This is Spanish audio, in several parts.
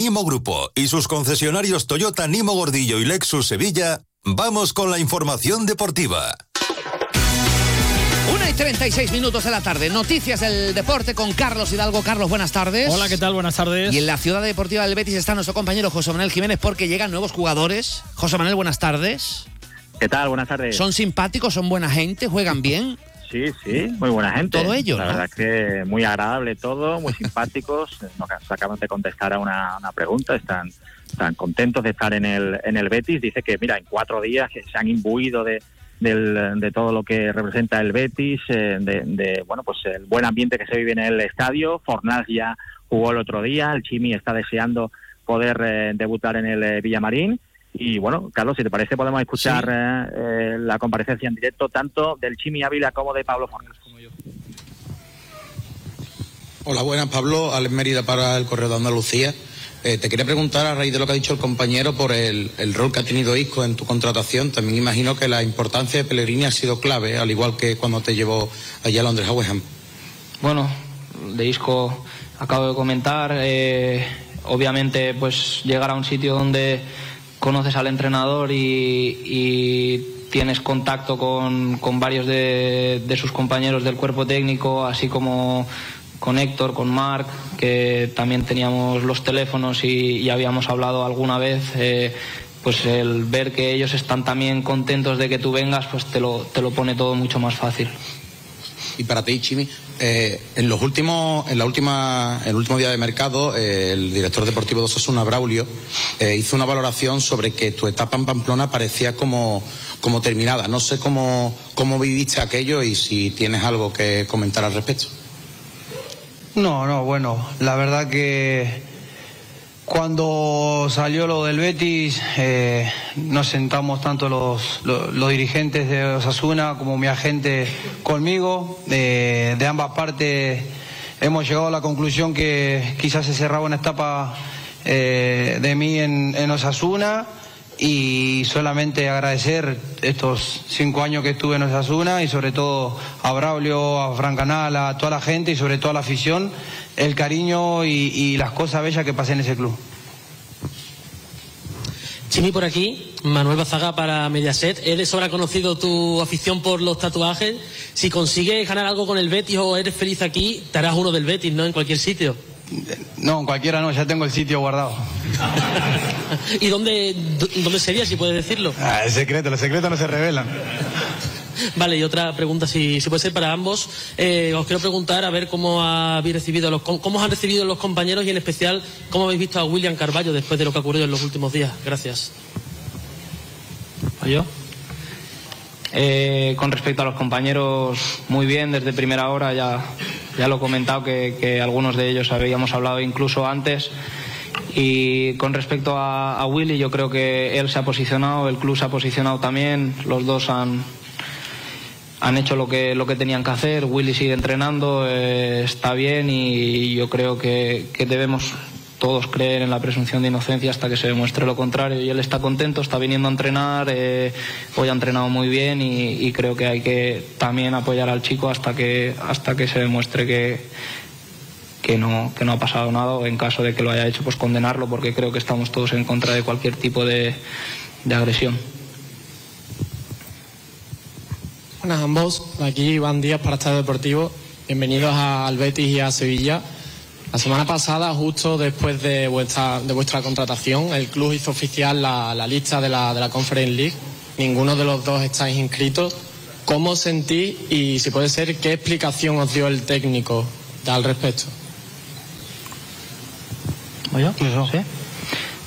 Nimo Grupo y sus concesionarios Toyota Nimo Gordillo y Lexus Sevilla, vamos con la información deportiva. 1 y 36 minutos de la tarde. Noticias del deporte con Carlos Hidalgo. Carlos, buenas tardes. Hola, ¿qué tal? Buenas tardes. Y en la ciudad deportiva del Betis está nuestro compañero José Manuel Jiménez porque llegan nuevos jugadores. José Manuel, buenas tardes. ¿Qué tal? Buenas tardes. ¿Son simpáticos? ¿Son buena gente? ¿Juegan bien? Sí, sí, muy buena gente. Todo ello, La ¿no? verdad es que muy agradable todo, muy simpáticos. Nos acaban de contestar a una, una pregunta, están, están contentos de estar en el, en el Betis. Dice que, mira, en cuatro días se han imbuido de, del- de todo lo que representa el Betis, eh, de, de, bueno, pues el buen ambiente que se vive en el estadio. Fornals ya jugó el otro día, el Chimi está deseando poder eh, debutar en el eh, Villamarín. Y bueno, Carlos, si te parece, podemos escuchar eh, eh, la comparecencia en directo tanto del Chimi Ávila como de Pablo Fornals. Hola, buenas, Pablo. Alex Mérida para el Correo de Andalucía. Eh, te quería preguntar, a raíz de lo que ha dicho el compañero, por el, el rol que ha tenido Isco en tu contratación. También imagino que la importancia de Pellegrini ha sido clave, al igual que cuando te llevó allá a Londres a West Ham. Bueno, de Isco acabo de comentar. eh, obviamente, pues llegar a un sitio donde conoces al entrenador y, tienes contacto con, varios de, sus compañeros del cuerpo técnico, así como con Héctor, con Marc, que también teníamos los teléfonos y, y habíamos hablado alguna vez. eh, pues el ver que ellos están también contentos de que tú vengas, pues te lo, te lo pone todo mucho más fácil. Y para ti, Chimi, eh, en los últimos, en la última, el último día de mercado, eh, el director deportivo de Osasuna, Braulio, eh, hizo una valoración sobre que tu etapa en Pamplona parecía como, como terminada. No sé cómo, cómo viviste aquello y si tienes algo que comentar al respecto. No, no, bueno, la verdad que cuando salió lo del Betis, eh, nos sentamos tanto los, dirigentes de Osasuna como mi agente conmigo. Eh, de ambas partes hemos llegado a la conclusión que quizás se cerraba una etapa eh, de mí en, Osasuna y solamente agradecer estos cinco años que estuve en Osasuna y sobre todo a Braulio, a Fran Canal, a toda la gente y sobre todo a la afición, el cariño y, y las cosas bellas que pasé en ese club. Chimi por aquí, Manuel Bazaga para Mediaset. De sobra conocido tu afición por los tatuajes. Si consigues ganar algo con el Betis o eres feliz aquí, te harás uno del Betis, ¿no? En cualquier sitio. No, en cualquiera no, ya tengo el sitio guardado. ¿Y dónde, dó- dónde sería, si puedes decirlo? Ah, es secreto, los secretos no se revelan. Vale, y otra pregunta, si, si puede ser para ambos. Eh, os quiero preguntar a ver cómo habéis recibido los, cómo, os han recibido los compañeros y en especial cómo habéis visto a William Carballo después de lo que ha ocurrido en los últimos días. Gracias. yo? Eh, con respecto a los compañeros, muy bien, desde primera hora ya, ya lo he comentado que, que algunos de ellos habíamos hablado incluso antes. Y con respecto a, a Willy, yo creo que él se ha posicionado, el club se ha posicionado también, los dos han, han hecho lo que, lo que tenían que hacer, Willy sigue entrenando, eh, está bien y yo creo que, que debemos todos creer en la presunción de inocencia hasta que se demuestre lo contrario. Y él está contento, está viniendo a entrenar, eh, hoy ha entrenado muy bien y, creo que hay que también apoyar al chico hasta que, hasta que se demuestre que, que, no, que no ha pasado nada o en caso de que lo haya hecho, pues condenarlo porque creo que estamos todos en contra de cualquier tipo de, de agresión. Buenas a ambos, aquí Iván Díaz para Estado Deportivo. Bienvenidos a- al Betis y a Sevilla. La semana pasada, justo después de vuestra, de vuestra contratación, el club hizo oficial la, la lista de la, de la Conference League. Ninguno de los dos estáis inscritos. ¿Cómo os sentís y, si puede ser, qué explicación os dio el técnico al respecto? ¿Voy yo? ¿Sí?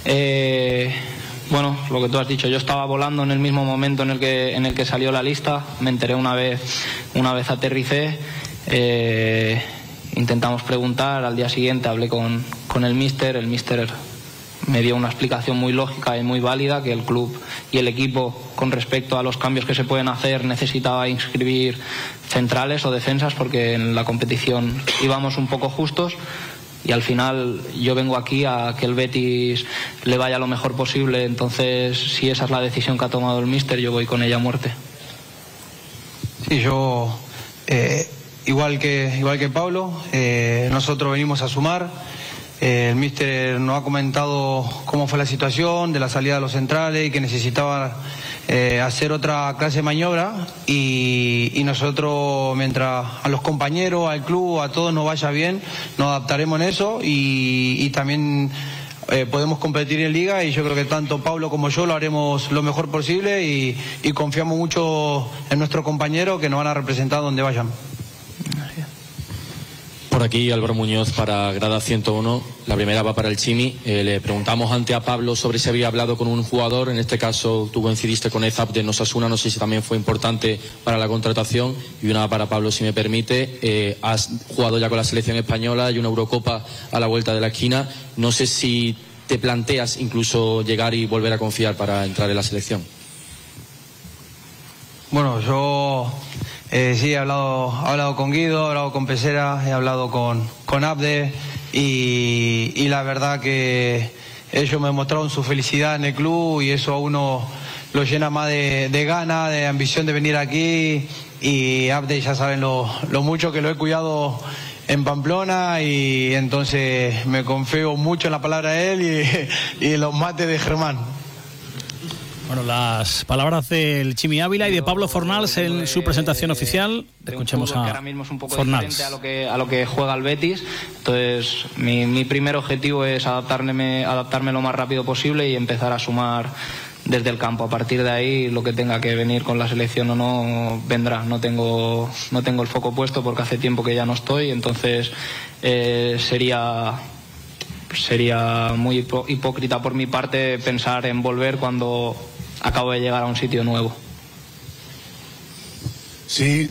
Eh, bueno, lo que tú has dicho, yo estaba volando en el mismo momento en el que, en el que salió la lista, me enteré una vez, una vez aterricé, eh, intentamos preguntar, al día siguiente hablé con, con el míster, el míster me dio una explicación muy lógica y muy válida que el club y el equipo con respecto a los cambios que se pueden hacer necesitaba inscribir centrales o defensas porque en la competición íbamos un poco justos y al final yo vengo aquí a que el Betis le vaya lo mejor posible entonces si esa es la decisión que ha tomado el míster yo voy con ella a muerte Sí, yo, eh, igual, que, igual que Pablo, eh, nosotros venimos a sumar. El míster nos ha comentado cómo fue la situación de la salida de los centrales y que necesitaba eh, hacer otra clase de maniobra y, nosotros, mientras a los compañeros, al club, a todos nos vaya bien, nos adaptaremos en eso y, también eh, podemos competir en liga y yo creo que tanto Pablo como yo lo haremos lo mejor posible y, y confiamos mucho en nuestros compañeros que nos van a representar donde vayan. Aquí Álvaro Muñoz para Grada 101. La primera va para el Chimi. Eh, le preguntamos ante a Pablo sobre si había hablado con un jugador. En este caso tú coincidiste con Ezap de Nosasuna. No sé si también fue importante para la contratación. Y una para Pablo, si me permite. Eh, has jugado ya con la selección española y una Eurocopa a la vuelta de la esquina. No sé si te planteas incluso llegar y volver a confiar para entrar en la selección. Bueno, yo eh, sí, he hablado, he hablado con Guido, he hablado con Pesera, he hablado con, con Abde y, la verdad que ellos me mostraron su felicidad en el club y eso a uno lo llena más de, de gana, de ambición de venir aquí y Abde ya saben lo, mucho que lo he cuidado en Pamplona y entonces me confío mucho en la palabra de él y, y en los mates de Germán. Bueno, las palabras del Chimi Ávila y de Pablo Fornals en su presentación oficial. Escuchemos a ahora mismo es un poco diferente a lo que a lo que juega el Betis. Entonces, mi, mi primer objetivo es adaptarme, adaptarme lo más rápido posible y empezar a sumar desde el campo. A partir de ahí, lo que tenga que venir con la selección o no vendrá. No tengo, no tengo el foco puesto porque hace tiempo que ya no estoy. Entonces, eh, sería sería muy hipócrita por mi parte pensar en volver cuando acabo de llegar a un sitio nuevo. Sí,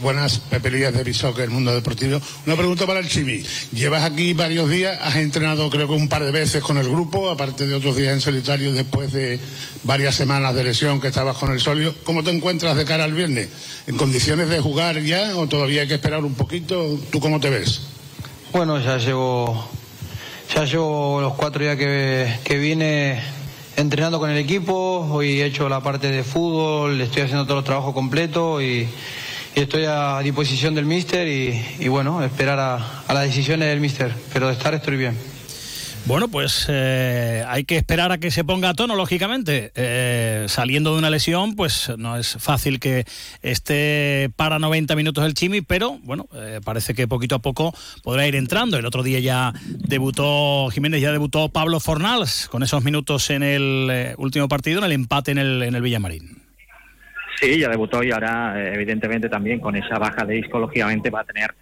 buenas pepelillas de Bishock, el mundo deportivo. Una pregunta para el Chibi. Llevas aquí varios días, has entrenado creo que un par de veces con el grupo, aparte de otros días en solitario después de varias semanas de lesión que estabas con el solio. ¿Cómo te encuentras de cara al viernes? ¿En condiciones de jugar ya o todavía hay que esperar un poquito? ¿Tú cómo te ves? Bueno, ya llevo, ya llevo los cuatro días que, que vine entrenando con el equipo, hoy he hecho la parte de fútbol, estoy haciendo todo el trabajo completo y, estoy a disposición del míster y, bueno, esperar a, a las decisiones del míster, pero de estar estoy bien. Bueno, pues eh, hay que esperar a que se ponga a tono, lógicamente. Eh, saliendo de una lesión, pues no es fácil que esté para 90 minutos el Chimi, pero bueno, eh, parece que poquito a poco podrá ir entrando. El otro día ya debutó Jiménez, ya debutó Pablo Fornals con esos minutos en el último partido, en el empate en el, en el Villamarín. Sí, ya debutó y ahora, evidentemente, también con esa baja de disco, lógicamente va a tener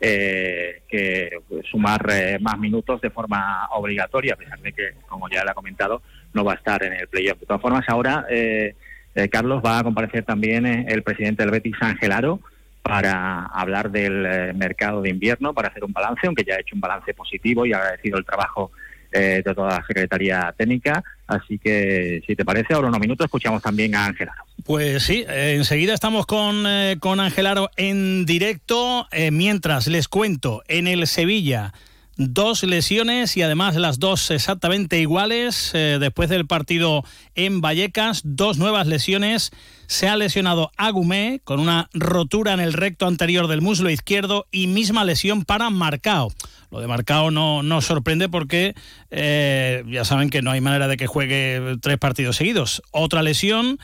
eh, que sumar eh, más minutos de forma obligatoria, a pesar de que, como ya le ha comentado, no va a estar en el playoff. De todas formas, ahora, eh, eh Carlos, va a comparecer también el presidente del Betis, Ángel Aro, para hablar del mercado de invierno, para hacer un balance, aunque ya ha hecho un balance positivo y ha agradecido el trabajo de toda la Secretaría Técnica. Así que, si te parece, ahora unos minutos escuchamos también a Ángel Aro. Pues sí, eh, enseguida estamos con, eh, con Angelaro en directo. Eh, mientras les cuento, en el Sevilla, dos lesiones y además las dos exactamente iguales. después del partido en Vallecas, dos nuevas lesiones. Se ha lesionado Agumé con una rotura en el recto anterior del muslo izquierdo y misma lesión para Marcao. Lo de Marcao no, no sorprende porque ya saben que no hay manera de que juegue tres partidos seguidos. Otra lesión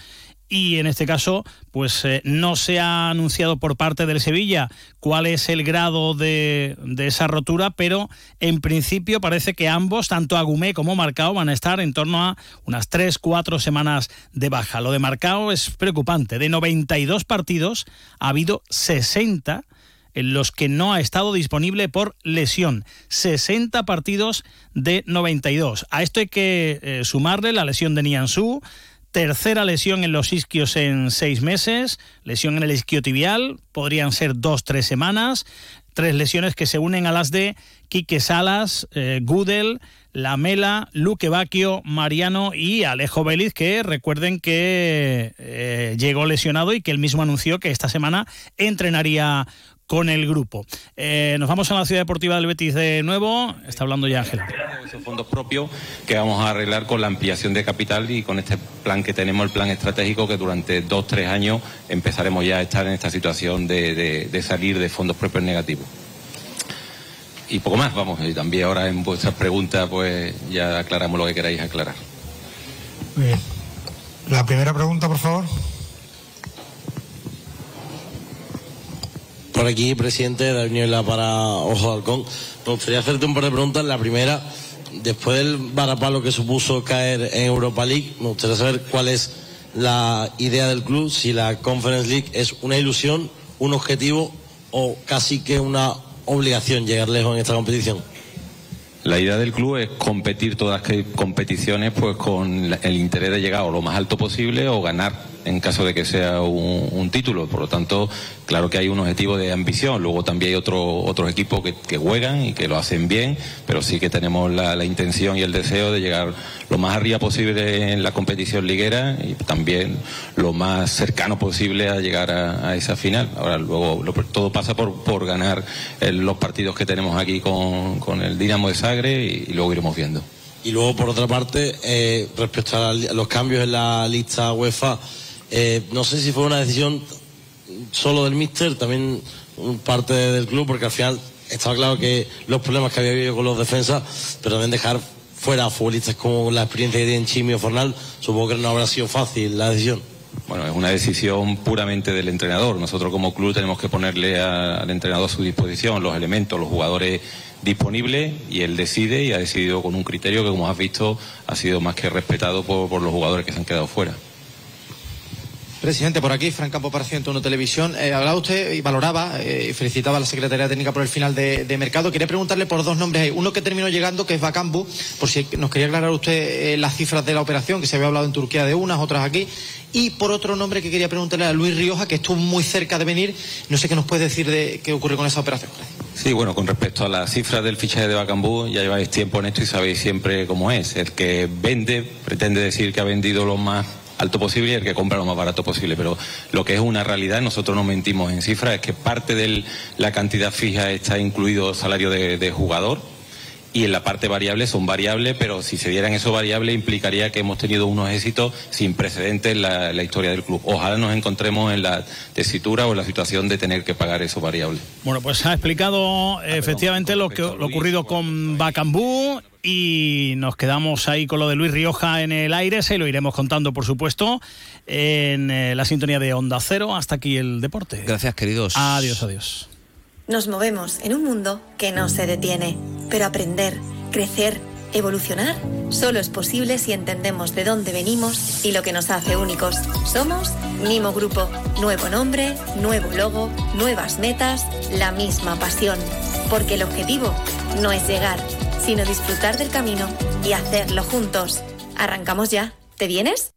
y en este caso pues eh, no se ha anunciado por parte del Sevilla cuál es el grado de, esa rotura, pero en principio parece que ambos, tanto Agumé como Marcao, van a estar en torno a unas 3-4 semanas de baja. Lo de Marcao es preocupante. De 92 partidos ha habido 60 en los que no ha estado disponible por lesión. 60 partidos de 92. A esto hay que eh, sumarle la lesión de Nianzú, Tercera lesión en los isquios en seis meses, lesión en el isquiotibial, podrían ser dos, tres semanas, tres lesiones que se unen a las de Quique Salas, eh, Gudel, Lamela, Luque Bacchio, Mariano y Alejo Vélez, que recuerden que eh, llegó lesionado y que él mismo anunció que esta semana entrenaría con el grupo. Eh, nos vamos a la Ciudad Deportiva del Betis de nuevo. Está hablando ya Ángel. Esos fondos propios que vamos a arreglar con la ampliación de capital y con este plan que tenemos, el plan estratégico, que durante dos, tres años empezaremos ya a estar en esta situación de, de salir de fondos propios negativos. y poco más, vamos. Y también ahora en vuestras preguntas, pues ya aclaramos lo que queráis aclarar. Muy bien. La primera pregunta, por favor. Por aquí, presidente, Daniela para Ojo de Halcón. Me gustaría hacerte un par de preguntas. La primera, después del varapalo que supuso caer en Europa League, me gustaría saber cuál es la idea del club, si la Conference League es una ilusión, un objetivo o casi que una obligación llegar lejos en esta competición. La idea del club es competir todas las competiciones pues con el interés de llegar a lo más alto posible o ganar en caso de que sea un, título. Por lo tanto, claro que hay un objetivo de ambición. Luego también hay otro, otros equipos que, juegan y que lo hacen bien, pero sí que tenemos la, intención y el deseo de llegar lo más arriba posible en la competición liguera y también lo más cercano posible a llegar a, esa final. Ahora, luego todo pasa por, por ganar los partidos que tenemos aquí con, el Dinamo de Sagre y, luego iremos viendo. Y luego, por otra parte, eh, respecto a los cambios en la lista UEFA, eh, no sé si fue una decisión solo del míster, también parte del club, porque al final estaba claro que los problemas que había habido con los defensas, pero también dejar fuera a futbolistas con la experiencia que tienen Chimi o Fornal, supongo que no habrá sido fácil la decisión. Bueno, es una decisión puramente del entrenador. Nosotros como club tenemos que ponerle al entrenador a su disposición los elementos, los jugadores disponibles y él decide y ha decidido con un criterio que, como has visto, ha sido más que respetado por los jugadores que se han quedado fuera. Presidente, por aquí, Fran Campo para 101 Televisión. Eh, hablaba usted y valoraba eh, y felicitaba a la Secretaría Técnica por el final de, mercado. Quería preguntarle por dos nombres. Uno que terminó llegando, que es Bacambu, por si nos quería aclarar usted eh, las cifras de la operación, que se había hablado en Turquía de unas, otras aquí. Y por otro nombre que quería preguntarle a Luis Rioja, que estuvo muy cerca de venir. No sé qué nos puede decir de qué ocurre con esa operación. Sí, bueno, con respecto a las cifras del fichaje de Bacambú, ya lleváis tiempo en esto y sabéis siempre cómo es. El que vende pretende decir que ha vendido lo más alto posible y el que compra lo más barato posible. Pero lo que es una realidad, nosotros no mentimos en cifras, es que parte de la cantidad fija está incluido salario de, jugador y en la parte variable son variables, pero si se dieran esos variables implicaría que hemos tenido unos éxitos sin precedentes en la, historia del club. Ojalá nos encontremos en la tesitura o en la situación de tener que pagar esos variables. Bueno, pues ha explicado efectivamente lo que lo ocurrido con Bacambú y nos quedamos ahí con lo de Luis Rioja en el aire, se lo iremos contando por supuesto en eh, la sintonía de Onda Cero. Hasta aquí el deporte. Gracias queridos. Adiós, adiós. Nos movemos en un mundo que no se detiene, pero aprender, crecer, evolucionar solo es posible si entendemos de dónde venimos y lo que nos hace únicos. Somos Nimo Grupo, nuevo nombre, nuevo logo, nuevas metas, la misma pasión, porque el objetivo no es llegar sino disfrutar del camino y hacerlo juntos. ¿Arrancamos ya? ¿Te vienes?